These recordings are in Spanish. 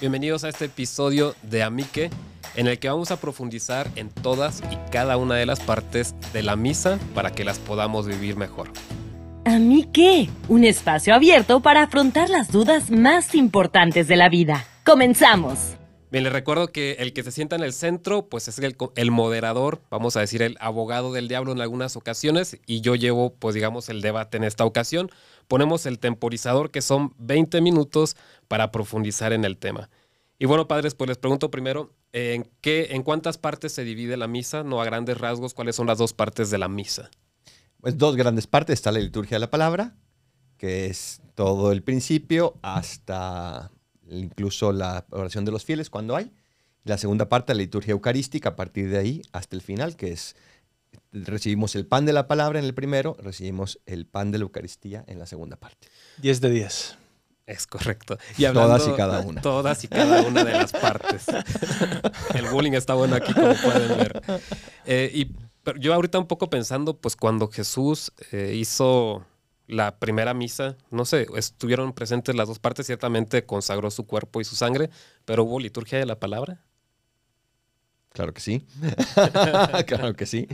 Bienvenidos a este episodio de Amique, en el que vamos a profundizar en todas y cada una de las partes de la misa para que las podamos vivir mejor. Amique, un espacio abierto para afrontar las dudas más importantes de la vida. Comenzamos. Bien, les recuerdo que el que se sienta en el centro, pues es el, el, moderador, vamos a decir el abogado del diablo en algunas ocasiones, y yo llevo, pues digamos, el debate en esta ocasión. Ponemos el temporizador, que son 20 minutos para profundizar en el tema. Y bueno, padres, pues les pregunto primero, ¿en, qué, ¿en cuántas partes se divide la misa? No a grandes rasgos, ¿cuáles son las dos partes de la misa? Pues dos grandes partes. Está la liturgia de la palabra, que es todo el principio hasta incluso la oración de los fieles cuando hay. La segunda parte, la liturgia eucarística, a partir de ahí hasta el final, que es recibimos el pan de la palabra en el primero, recibimos el pan de la Eucaristía en la segunda parte. 10 de 10. Es correcto. Y todas y cada una. Todas y cada una de las partes. El bullying está bueno aquí, como pueden ver. Eh, y yo ahorita un poco pensando, pues cuando Jesús eh, hizo la primera misa, no sé, estuvieron presentes las dos partes, ciertamente consagró su cuerpo y su sangre, pero hubo liturgia de la palabra. Claro que sí. claro que sí.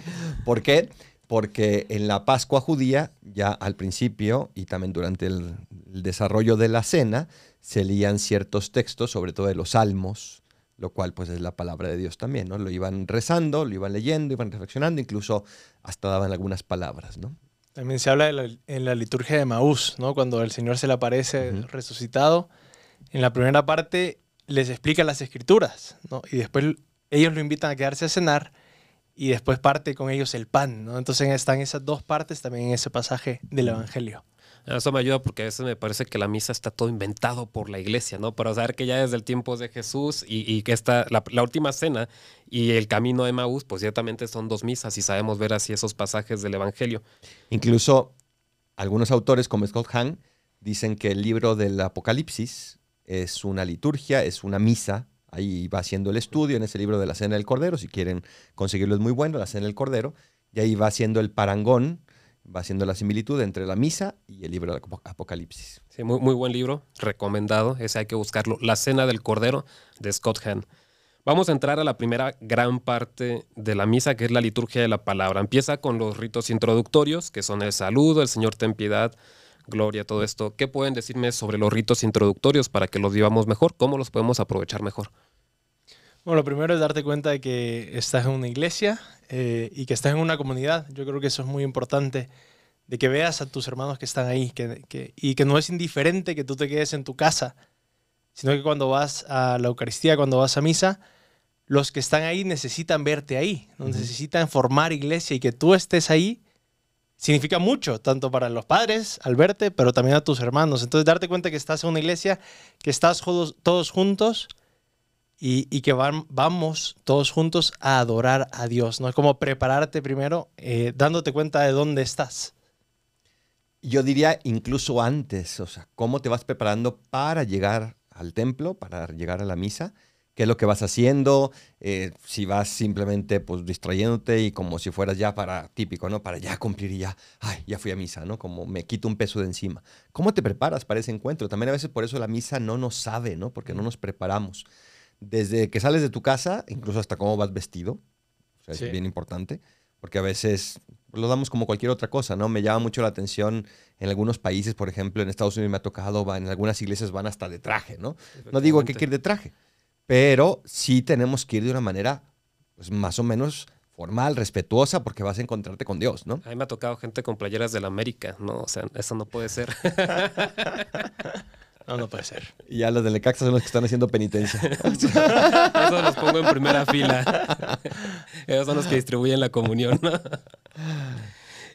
¿Por qué? Porque en la Pascua judía, ya al principio y también durante el, el desarrollo de la cena, se leían ciertos textos, sobre todo de los salmos, lo cual pues es la palabra de Dios también, ¿no? Lo iban rezando, lo iban leyendo, iban reflexionando, incluso hasta daban algunas palabras, ¿no? También se habla la, en la liturgia de Maús, ¿no? Cuando el Señor se le aparece uh -huh. resucitado. En la primera parte les explica las escrituras, ¿no? Y después ellos lo invitan a quedarse a cenar y después parte con ellos el pan, ¿no? Entonces están esas dos partes también en ese pasaje del Evangelio. Eso me ayuda porque a veces me parece que la misa está todo inventado por la iglesia, ¿no? Pero saber que ya desde el tiempo de Jesús y, que esta, la, la, última cena y el camino de Maús, pues ciertamente son dos misas y sabemos ver así esos pasajes del Evangelio. Incluso algunos autores como Scott Hahn dicen que el libro del Apocalipsis es una liturgia, es una misa. Ahí va haciendo el estudio en ese libro de la Cena del Cordero, si quieren conseguirlo es muy bueno, la Cena del Cordero, y ahí va haciendo el parangón va haciendo la similitud entre la misa y el libro del Apocalipsis. Sí, muy, muy buen libro, recomendado, ese hay que buscarlo. La Cena del Cordero de Scott Hahn. Vamos a entrar a la primera gran parte de la misa, que es la liturgia de la palabra. Empieza con los ritos introductorios, que son el saludo, el Señor ten piedad, gloria, todo esto. ¿Qué pueden decirme sobre los ritos introductorios para que los vivamos mejor? ¿Cómo los podemos aprovechar mejor? Bueno, lo primero es darte cuenta de que estás en una iglesia eh, y que estás en una comunidad. Yo creo que eso es muy importante, de que veas a tus hermanos que están ahí que, que, y que no es indiferente que tú te quedes en tu casa, sino que cuando vas a la Eucaristía, cuando vas a misa, los que están ahí necesitan verte ahí, ¿no? uh -huh. necesitan formar iglesia y que tú estés ahí significa mucho, tanto para los padres al verte, pero también a tus hermanos. Entonces, darte cuenta que estás en una iglesia, que estás todos, todos juntos y, que vamos todos juntos a adorar a Dios, ¿no? Es como prepararte primero, eh, dándote cuenta de dónde estás. Yo diría incluso antes, o sea, cómo te vas preparando para llegar al templo, para llegar a la misa, qué es lo que vas haciendo, eh, si vas simplemente pues distrayéndote y como si fueras ya para, típico, ¿no? Para ya cumplir y ya, ay, ya fui a misa, ¿no? Como me quito un peso de encima. ¿Cómo te preparas para ese encuentro? También a veces por eso la misa no nos sabe, ¿no? Porque no nos preparamos desde que sales de tu casa, incluso hasta cómo vas vestido. O sea, sí. Es bien importante, porque a veces lo damos como cualquier otra cosa, ¿no? Me llama mucho la atención en algunos países, por ejemplo, en Estados Unidos me ha tocado, en algunas iglesias van hasta de traje, ¿no? No digo que hay que ir de traje, pero sí tenemos que ir de una manera, pues más o menos formal, respetuosa, porque vas a encontrarte con Dios, ¿no? A mí me ha tocado gente con playeras de la América, ¿no? O sea, eso no puede ser. No, no puede ser. Y ya los de Necaxa son los que están haciendo penitencia. Eso los pongo en primera fila. Esos son los que distribuyen la comunión.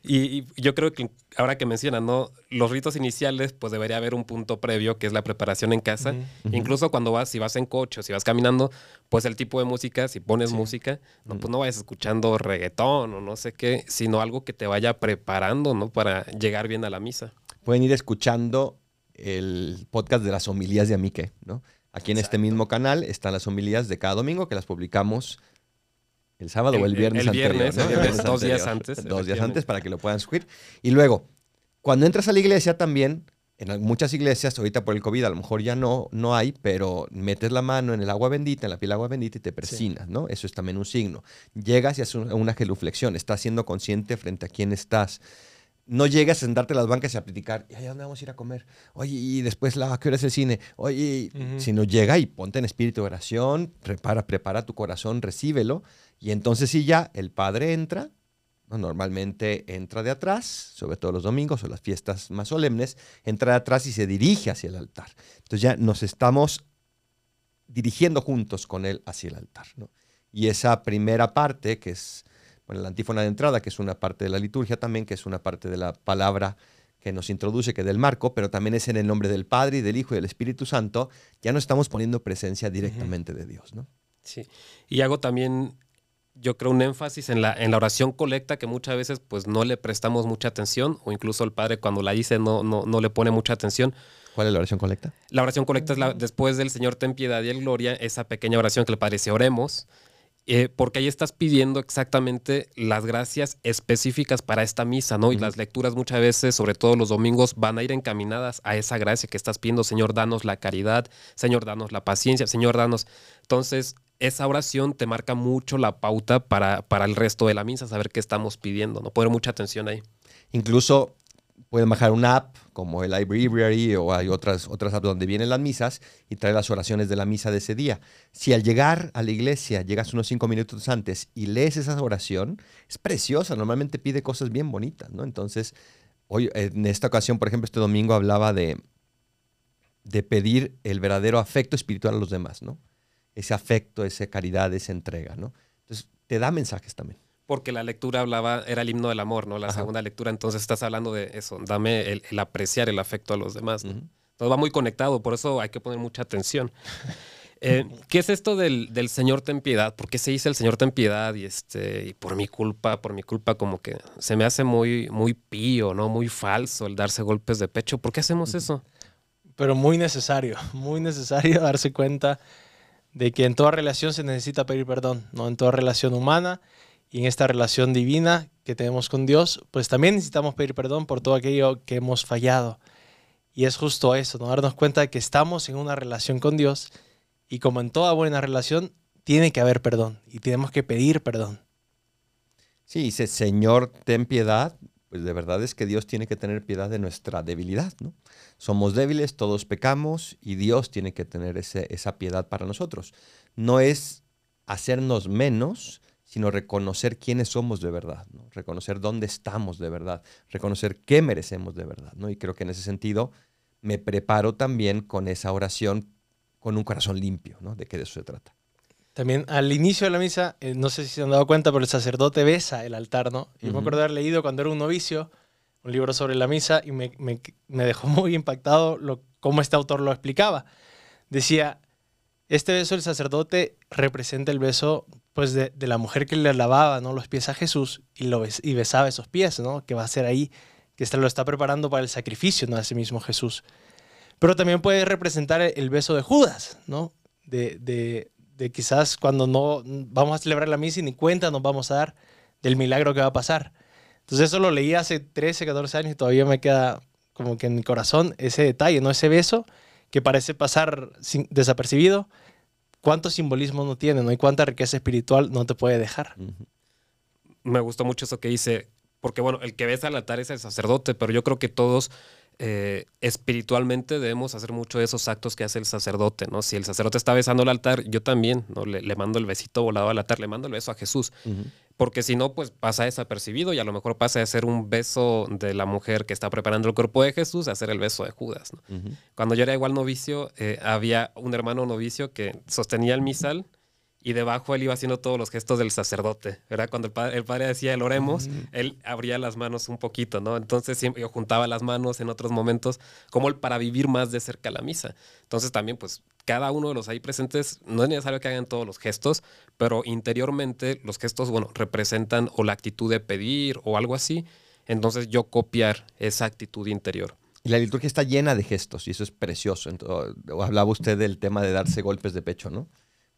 Y, y, yo creo que ahora que mencionan, ¿no? Los ritos iniciales, pues debería haber un punto previo, que es la preparación en casa. Uh -huh. Incluso cuando vas, si vas en coche o si vas caminando, pues el tipo de música, si pones sí. música, no, pues no vayas escuchando reggaetón o no sé qué, sino algo que te vaya preparando, ¿no? Para llegar bien a la misa. Pueden ir escuchando el podcast de las homilías de Amique, ¿no? Aquí en Exacto. este mismo canal están las homilías de cada domingo que las publicamos el sábado el, o el viernes, el viernes, anterior, ¿no? el viernes dos días antes. Dos días antes para que lo puedan subir. Y luego, cuando entras a la iglesia también En muchas iglesias, ahorita por el COVID, a lo mejor ya no, no hay, pero metes la mano en el agua bendita, en la piel agua bendita y te persinas, ¿no? Eso es también un signo. Llegas y haces una genuflexión, estás siendo consciente frente a quién estás. No llegas a sentarte en las bancas y a platicar, ¿y a dónde vamos a ir a comer? Oye, y después, la, qué hora es el cine? Oye, sino llega y ponte en espíritu de oración, prepara, prepara tu corazón, recíbelo, y entonces sí ya el Padre entra Normalmente entra de atrás, sobre todo los domingos o las fiestas más solemnes, entra de atrás y se dirige hacia el altar. Entonces ya nos estamos dirigiendo juntos con él hacia el altar. Y esa primera parte, que es bueno, la antífona de entrada, que es una parte de la liturgia también, que es una parte de la palabra que nos introduce, que del marco, pero también es en el nombre del Padre y del Hijo y del Espíritu Santo, ya no estamos poniendo presencia directamente de Dios. ¿no? Sí, y hago también yo creo, un énfasis en la, en la oración colecta que muchas veces pues no le prestamos mucha atención o incluso el padre cuando la dice no, no, no le pone mucha atención. ¿Cuál es la oración colecta? La oración colecta es la, después del Señor ten piedad y el gloria, esa pequeña oración que le parece oremos, eh, porque ahí estás pidiendo exactamente las gracias específicas para esta misa, ¿no? Y las lecturas muchas veces, sobre todo los domingos, van a ir encaminadas a esa gracia que estás pidiendo, Señor, danos la caridad, Señor, danos la paciencia, Señor, danos. Entonces, esa oración te marca mucho la pauta para, para el resto de la misa, saber qué estamos pidiendo, ¿no? Poner mucha atención ahí. Incluso pueden bajar una app como el Library o hay otras, otras apps donde vienen las misas y trae las oraciones de la misa de ese día. Si al llegar a la iglesia llegas unos cinco minutos antes y lees esa oración, es preciosa, normalmente pide cosas bien bonitas, ¿no? Entonces, hoy, en esta ocasión, por ejemplo, este domingo hablaba de, de pedir el verdadero afecto espiritual a los demás, ¿no? ese afecto, esa caridad, esa entrega, ¿no? Entonces, te da mensajes también. Porque la lectura hablaba, era el himno del amor, ¿no? La segunda lectura, entonces estás hablando de eso, dame el, apreciar el afecto a los demás, ¿no? Todo va muy conectado, por eso hay que poner mucha atención. Eh, ¿Qué es esto del, Señor ten piedad? ¿Por qué se dice el Señor ten piedad? Y, este, y por mi culpa, por mi culpa, como que se me hace muy, muy pío, ¿no? Muy falso el darse golpes de pecho. ¿Por qué hacemos eso? Pero muy necesario, muy necesario darse cuenta de que en toda relación se necesita pedir perdón, ¿no? En toda relación humana y en esta relación divina que tenemos con Dios, pues también necesitamos pedir perdón por todo aquello que hemos fallado. Y es justo eso, ¿no? darnos cuenta de que estamos en una relación con Dios y como en toda buena relación, tiene que haber perdón y tenemos que pedir perdón. Sí, dice, Señor, ten piedad, pues de verdad es que Dios tiene que tener piedad de nuestra debilidad, ¿no? Somos débiles, todos pecamos y Dios tiene que tener esa piedad para nosotros. No es hacernos menos, sino reconocer quiénes somos de verdad, ¿no? reconocer dónde estamos de verdad, reconocer qué merecemos de verdad. ¿no? Y creo que en ese sentido me preparo también con esa oración con un corazón limpio, ¿no? de qué de eso se trata. También al inicio de la misa, eh, no sé si se han dado cuenta, pero el sacerdote besa el altar, ¿no? Yo me acuerdo de haber leído cuando era un novicio un libro sobre la misa y me, dejó muy impactado lo, cómo este autor lo explicaba. Decía, este beso del sacerdote representa el beso pues de, la mujer que le lavaba ¿no? los pies a Jesús y, lo y besaba esos pies, ¿no? que va a ser ahí, que lo está preparando para el sacrificio ¿no? a ese mismo Jesús. Pero también puede representar el beso de Judas, ¿no? de, de quizás cuando no vamos a celebrar la misa y ni cuenta nos vamos a dar del milagro que va a pasar. Entonces eso lo leí hace 13, 14 años y todavía me queda como que en mi corazón ese detalle, ¿no? Ese beso que parece pasar desapercibido. ¿Cuánto simbolismo no tiene, no? Y cuánta riqueza espiritual no te puede dejar. Me gustó mucho eso que dice, porque bueno, el que besa al altar es el sacerdote, pero yo creo que todos eh, espiritualmente debemos hacer mucho de esos actos que hace el sacerdote, ¿no? Si el sacerdote está besando el altar, yo también, ¿no? Le, mando el besito volado al altar, le mando el beso a Jesús. Porque si no, pues pasa desapercibido y a lo mejor pasa de ser un beso de la mujer que está preparando el cuerpo de Jesús a ser el beso de Judas, Cuando yo era igual novicio, eh, había un hermano novicio que sostenía el misal y debajo él iba haciendo todos los gestos del sacerdote, ¿verdad? Cuando el padre, el padre decía el oremos, él abría las manos un poquito, ¿no? Entonces siempre yo juntaba las manos en otros momentos, como el para vivir más de cerca la misa. Entonces también, pues, cada uno de los ahí presentes, no es necesario que hagan todos los gestos, pero interiormente los gestos, bueno, representan o la actitud de pedir o algo así. Entonces yo copiar esa actitud interior. Y la liturgia está llena de gestos y eso es precioso. Entonces, hablaba usted del tema de darse golpes de pecho, ¿no?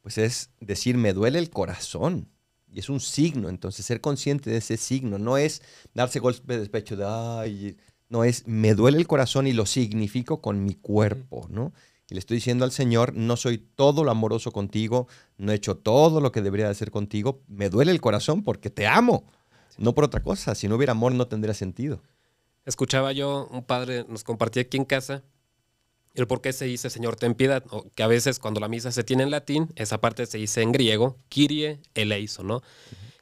pues es decir, me duele el corazón. Y es un signo, entonces ser consciente de ese signo no es darse golpe de despecho de, ay, No es, me duele el corazón y lo significo con mi cuerpo, ¿no? Y le estoy diciendo al Señor, no soy todo lo amoroso contigo, no he hecho todo lo que debería de hacer contigo, me duele el corazón porque te amo, no por otra cosa. Si no hubiera amor no tendría sentido. Escuchaba yo, un padre nos compartía aquí en casa el por qué se dice Señor ten piedad, o que a veces cuando la misa se tiene en latín, esa parte se dice en griego, Kyrie eleison, ¿no?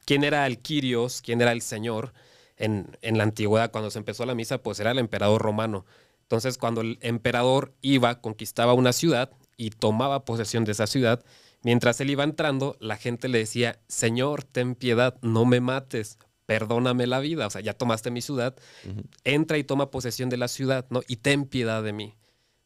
¿Quién era el Kyrios? ¿Quién era el Señor? En, en, la antigüedad, cuando se empezó la misa, pues era el emperador romano. Entonces, cuando el emperador iba, conquistaba una ciudad y tomaba posesión de esa ciudad, mientras él iba entrando, la gente le decía, Señor, ten piedad, no me mates, perdóname la vida. O sea, ya tomaste mi ciudad, entra y toma posesión de la ciudad, ¿no? Y ten piedad de mí.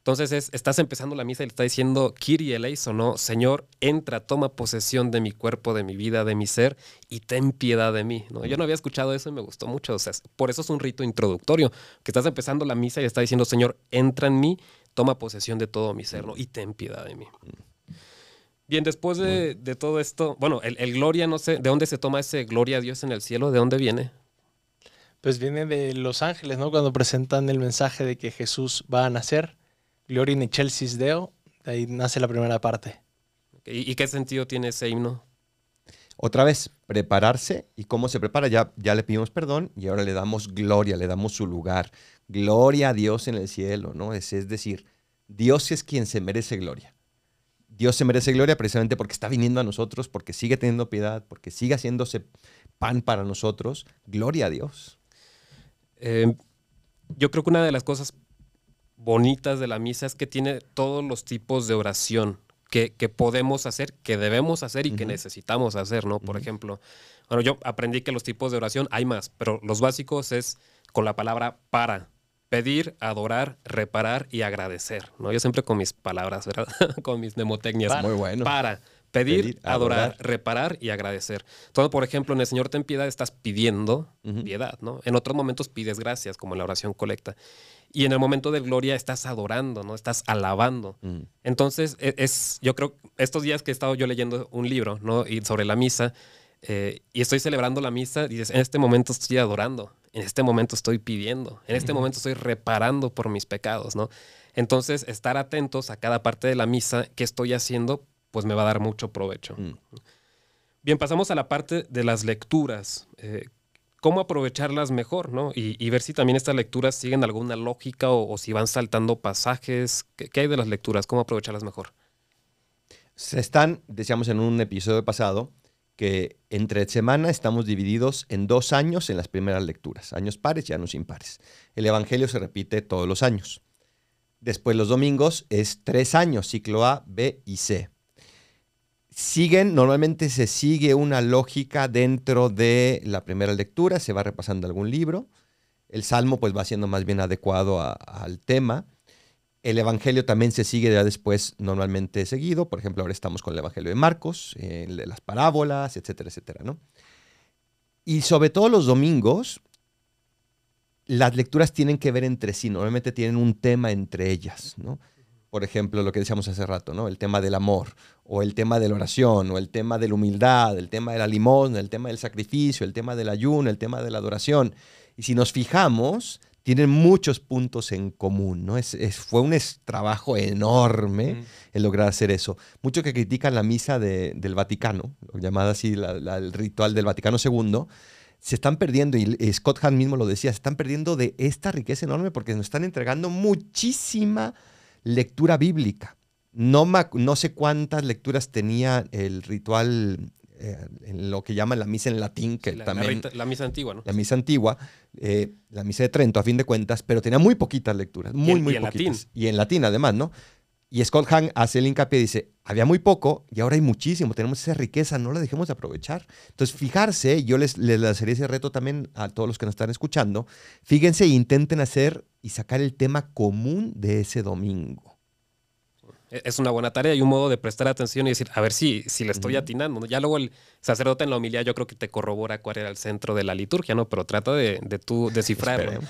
Entonces estás empezando la misa y le está diciendo, Kiri eleison, ¿no? Señor, entra, toma posesión de mi cuerpo, de mi vida, de mi ser y ten piedad de mí, ¿no? Yo no había escuchado eso y me gustó mucho, o sea, por eso es un rito introductorio, que estás empezando la misa y está diciendo, Señor, entra en mí, toma posesión de todo mi ser, ¿no? Y ten piedad de mí. Bien, después de, todo esto, bueno, el, el, gloria, no sé, ¿de dónde se toma ese gloria a Dios en el cielo? ¿De dónde viene? Pues viene de los ángeles, ¿no? Cuando presentan el mensaje de que Jesús va a nacer Gloria in Excelsis Deo, de ahí nace la primera parte. ¿Y, qué sentido tiene ese himno? Otra vez, prepararse. ¿Y cómo se prepara? Ya, ya le pedimos perdón y ahora le damos gloria, le damos su lugar. Gloria a Dios en el cielo, ¿no? Es, es decir, Dios es quien se merece gloria. Dios se merece gloria precisamente porque está viniendo a nosotros, porque sigue teniendo piedad, porque sigue haciéndose pan para nosotros. Gloria a Dios. Eh, yo creo que una de las cosas bonitas de la misa es que tiene todos los tipos de oración que, podemos hacer, que debemos hacer y que necesitamos hacer, ¿no? Por ejemplo, bueno, yo aprendí que los tipos de oración hay más, pero los básicos es con la palabra para. Pedir, adorar, reparar y agradecer, ¿no? Yo siempre con mis palabras, ¿verdad? con mis mnemotecnias. Muy bueno. Para. Pedir, adorar, reparar y agradecer. Entonces, por ejemplo, en el Señor ten piedad estás pidiendo piedad, ¿no? En otros momentos pides gracias, como en la oración colecta. Y en el momento de gloria estás adorando, ¿no? Estás alabando. Mm. Entonces, e, es, yo creo, estos días que he estado yo leyendo un libro, ¿no? Y sobre la misa, eh, y estoy celebrando la misa, dices, en este momento estoy adorando, en este momento estoy pidiendo, en este momento estoy reparando por mis pecados, ¿no? Entonces, estar atentos a cada parte de la misa que estoy haciendo, pues me va a dar mucho provecho. Mm. Bien, pasamos a la parte de las lecturas. Eh, cómo aprovecharlas mejor, ¿no? Y, ver si también estas lecturas siguen alguna lógica o, si van saltando pasajes. ¿Qué, hay de las lecturas? ¿Cómo aprovecharlas mejor? Se están, decíamos en un episodio pasado, que entre semana estamos divididos en dos años en las primeras lecturas, años pares y años impares. El Evangelio se repite todos los años. Después los domingos es tres años, ciclo A, B y C siguen, normalmente se sigue una lógica dentro de la primera lectura, se va repasando algún libro, el salmo pues va siendo más bien adecuado al tema, el evangelio también se sigue ya después normalmente seguido, por ejemplo ahora estamos con el evangelio de Marcos, las parábolas, etcétera, etcétera, ¿no? Y sobre todo los domingos, las lecturas tienen que ver entre sí, normalmente tienen un tema entre ellas, ¿no? Por ejemplo, lo que decíamos hace rato, ¿no? El tema del amor, o el tema de la oración, o el tema de la humildad, el tema de la limosna, el tema del sacrificio, el tema del ayuno, el tema de la adoración. Y si nos fijamos, tienen muchos puntos en común, ¿no? Es, fue un trabajo enorme el lograr hacer eso. Muchos que critican la misa del Vaticano, llamada así el ritual del Vaticano II, se están perdiendo, y Scott Hahn mismo lo decía, se están perdiendo de esta riqueza enorme porque nos están entregando muchísima lectura bíblica. No, no sé cuántas lecturas tenía el ritual eh, en lo que llaman la misa en latín, que la, también... La, misa antigua, ¿no? La misa antigua, eh, la misa de Trento, a fin de cuentas, pero tenía muy poquitas lecturas, muy, y muy y poquitas. En latín. Y en latín, además, ¿no? Y Scott Hahn hace el hincapié, dice, había muy poco y ahora hay muchísimo, tenemos esa riqueza, no la dejemos de aprovechar. Entonces, fijarse, yo les, les lanzaría ese reto también a todos los que nos están escuchando, fíjense e intenten hacer y sacar el tema común de ese domingo. E-, es una buena tarea y un modo de prestar atención y decir, a ver si, si le estoy atinando. Ya luego el sacerdote en la homilía yo creo que te corrobora cuál era el centro de la liturgia, ¿no? Pero trata de, de tú descifrarlo.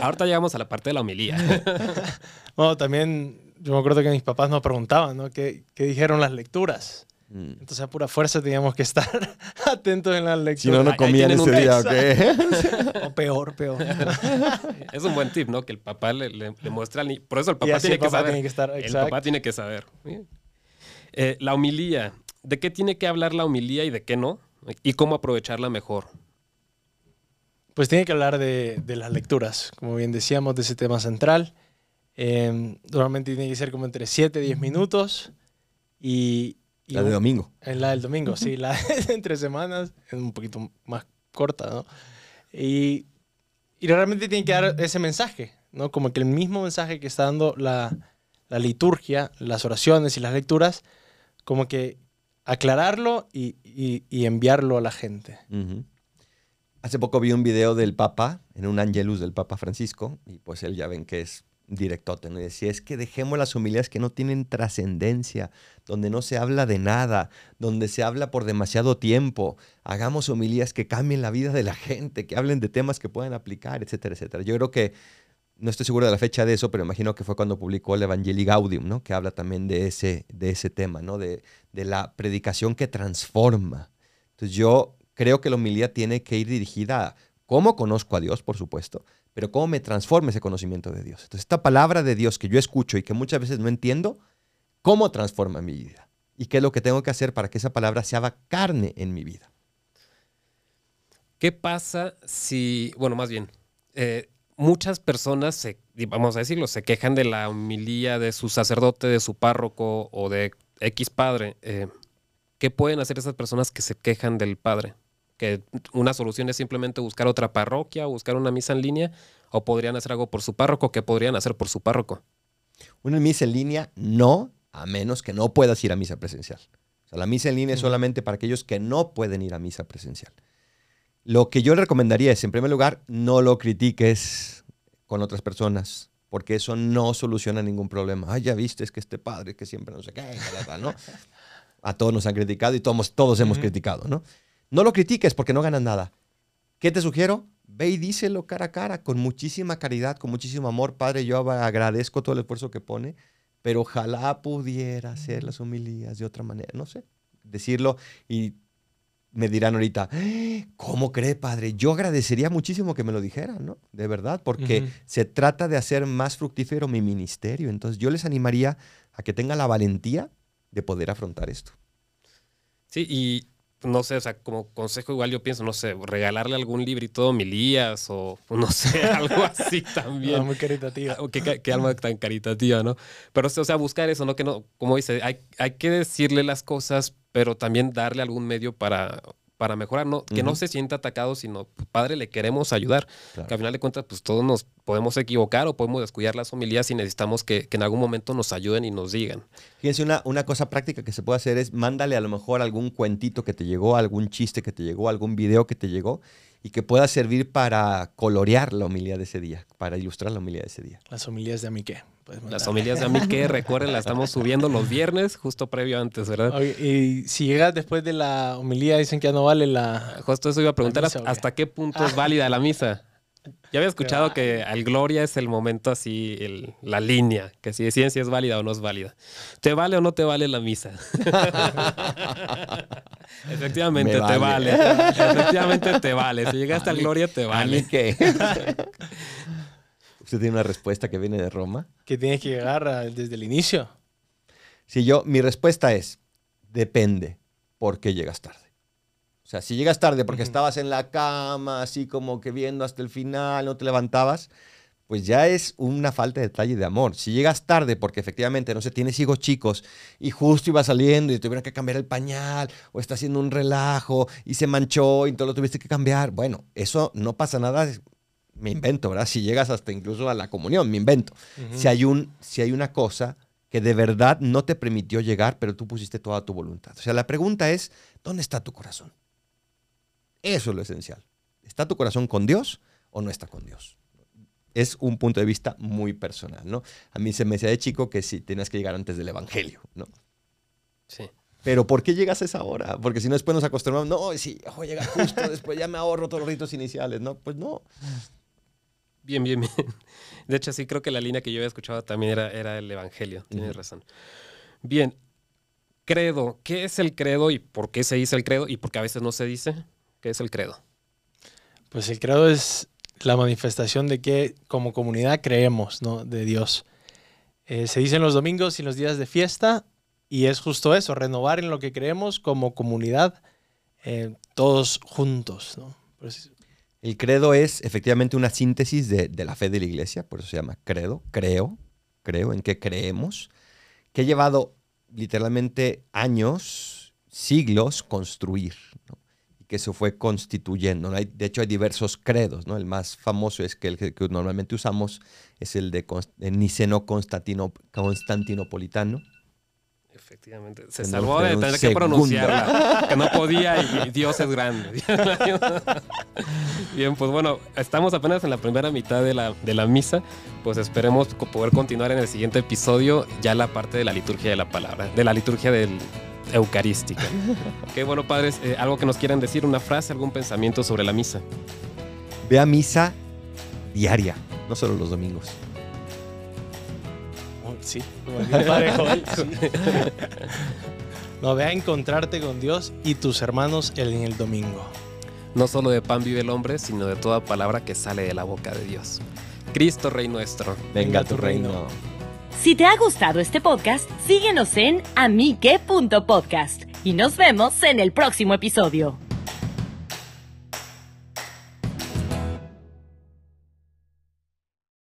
Ahorita llegamos a la parte de la homilía. bueno, también yo me acuerdo que mis papás nos preguntaban, ¿no? ¿Qué, qué dijeron las lecturas? Mm. Entonces a pura fuerza teníamos que estar atentos en las lecturas. Si no, no comían ese día, ¿o qué? O peor, peor. Es un buen tip, ¿no? Que el papá le, le- le muestra al niño. Por eso el papá, tiene, el que papá saber. tiene que estar, el papá tiene que saber. Eh, la homilía. ¿De qué tiene que hablar la homilía y de qué no? Y cómo aprovecharla mejor. Pues tiene que hablar de, de las lecturas, como bien decíamos, de ese tema central. Eh, normalmente tiene que ser como entre 7 y 10 minutos. Y, y La de domingo. En la del domingo, sí, la de entre semanas es un poquito más corta, ¿no? Y, y realmente tiene que dar ese mensaje, ¿no? Como que el mismo mensaje que está dando la, la liturgia, las oraciones y las lecturas, como que aclararlo y, y- y enviarlo a la gente. Ujú. Hace poco vi un video del Papa, en un Angelus del Papa Francisco, y pues él ya ven que es directote, ¿no? Y decía, es que dejemos las homilías que no tienen trascendencia, donde no se habla de nada, donde se habla por demasiado tiempo. Hagamos homilías que cambien la vida de la gente, que hablen de temas que puedan aplicar, etcétera, etcétera. Yo creo que, no estoy seguro de la fecha de eso, pero imagino que fue cuando publicó el Evangelii Gaudium, ¿no? Que habla también de ese, de ese tema, ¿no? De, de la predicación que transforma. Entonces yo creo que la homilía tiene que ir dirigida a cómo conozco a Dios, por supuesto, pero cómo me transforma ese conocimiento de Dios. Entonces esta palabra de Dios que yo escucho y que muchas veces no entiendo, ¿cómo transforma mi vida? ¿Y qué es lo que tengo que hacer para que esa palabra se haga carne en mi vida? ¿Qué pasa si, bueno, más bien, eh, muchas personas, se, vamos a decirlo, se quejan de la homilía de su sacerdote, de su párroco o de X padre? eh, ¿Qué pueden hacer esas personas que se quejan del padre? Que una solución es simplemente buscar otra parroquia buscar una misa en línea, o podrían hacer algo por su párroco, ¿qué podrían hacer por su párroco? Una misa en línea, no, a menos que no puedas ir a misa presencial. O sea, la misa en línea es solamente para aquellos que no pueden ir a misa presencial. Lo que yo le recomendaría es, en primer lugar, no lo critiques con otras personas, porque eso no soluciona ningún problema. Ay, ya viste, es que este padre que siempre no sé qué, ¿no? A todos nos han criticado y todos, todos hemos criticado, ¿no? No lo critiques porque no ganas nada. ¿Qué te sugiero? Ve y díselo cara a cara, con muchísima caridad, con muchísimo amor. Padre, yo agradezco todo el esfuerzo que pone, pero ojalá pudiera hacer las homilías de otra manera. No sé, decirlo y me dirán ahorita, "¡Ah! ¿cómo cree, padre? Yo agradecería muchísimo que me lo dijeran, ¿no? De verdad, porque se trata de hacer más fructífero mi ministerio. Entonces yo les animaría a que tengan la valentía de poder afrontar esto. Sí, y no sé, o sea, como consejo igual yo pienso, no sé, regalarle algún librito de homilías o no sé, algo así también. Ah, muy caritativa. Ah, Qué, qué alma tan caritativa, ¿no? Pero, o sea, buscar eso, ¿no? Que no, como dice, hay, hay que decirle las cosas, pero también darle algún medio para, para mejorar, ¿no? Que no se sienta atacado, sino, padre, le queremos ayudar. Claro. Que al final de cuentas, pues todos nos podemos equivocar o podemos descuidar las homilías y necesitamos que, que en algún momento nos ayuden y nos digan. Fíjense, una, una cosa práctica que se puede hacer es mándale a lo mejor algún cuentito que te llegó, algún chiste que te llegó, algún video que te llegó y que pueda servir para colorear la homilía de ese día, para ilustrar la homilía de ese día. Las homilías de Amique. Las homilías de Amique, recuerden, las estamos subiendo los viernes, justo previo antes, ¿verdad? Y si llegas después de la homilía, dicen que ya no vale la... Justo eso iba a preguntar, misa? ¿hasta qué punto es válida la misa? Ya había escuchado que al Gloria es el momento así, el- la línea, que si deciden si es válida o no es válida. ¿Te vale o no te vale la misa? Efectivamente, Me te vale. Efectivamente, te vale. Si llegaste al Gloria, te ¿A mí vale. qué? ¿Usted tiene una respuesta que viene de Roma? que tienes que llegar a- desde el inicio. Si yo, mi respuesta es, depende por qué llegas tarde. O sea, si llegas tarde porque estabas en la cama, así como que viendo hasta el final, no te levantabas, pues ya es una falta de detalle de amor. Si llegas tarde porque efectivamente, no sé, tienes hijos chicos y justo iba saliendo y tuvieron que cambiar el pañal o está haciendo un relajo y se manchó y entonces lo tuviste que cambiar, bueno, eso no pasa nada, me invento, ¿verdad? Si llegas hasta incluso a la comunión, me invento si, hay un, si hay una cosa que de verdad no te permitió llegar, pero tú pusiste toda tu voluntad. O sea, la pregunta es, ¿dónde está tu corazón? Eso es lo esencial. ¿Está tu corazón con Dios o no está con Dios? Es un punto de vista muy personal, ¿no? A mí se me decía de chico que sí, tenías que llegar antes del Evangelio, ¿no? Sí. Pero ¿por qué llegas a esa hora? Porque si no después nos acostumbramos, no, sí, voy a llegar justo, después ya me ahorro todos los ritos iniciales, ¿no? Pues no. Bien, bien, bien. De hecho, sí creo que la línea que yo había escuchado también era, era el Evangelio. Tienes razón. Bien. credo. ¿Qué es el credo y por qué se dice el credo y por qué a veces no se dice? ¿Qué es el credo? Pues el credo es la manifestación de que como comunidad creemos ¿no? de Dios. Eh, se dice en los domingos y en los días de fiesta y es justo eso, renovar en lo que creemos como comunidad, eh, todos juntos. ¿no? Pues, El credo es efectivamente una síntesis de, la fe de la iglesia, por eso se llama credo, creo, creo en qué creemos, que ha llevado literalmente años, siglos construir, y que se fue constituyendo. de hecho, hay diversos credos. ¿no? El más famoso es que el que, que normalmente usamos es el de niceno-constantino- constantinopolitano. Efectivamente. Se salvó de tener que pronunciarla. Que no podía y, y Dios es grande. Bien, pues bueno, estamos apenas en la primera mitad de la, de la misa. Pues esperemos poder continuar en el siguiente episodio ya la parte de la liturgia de la palabra, de la liturgia del eucarística. Qué bueno, padres, eh, algo que nos quieran decir, una frase, algún pensamiento sobre la misa. Ve a misa diaria, no solo los domingos. Sí, como el sí. No, ve a encontrarte con Dios y tus hermanos en el domingo. No solo de pan vive el hombre, sino de toda palabra que sale de la boca de Dios. Cristo Rey nuestro. Venga tu reino. Si te ha gustado este podcast, síguenos en amique.podcast y nos vemos en el próximo episodio.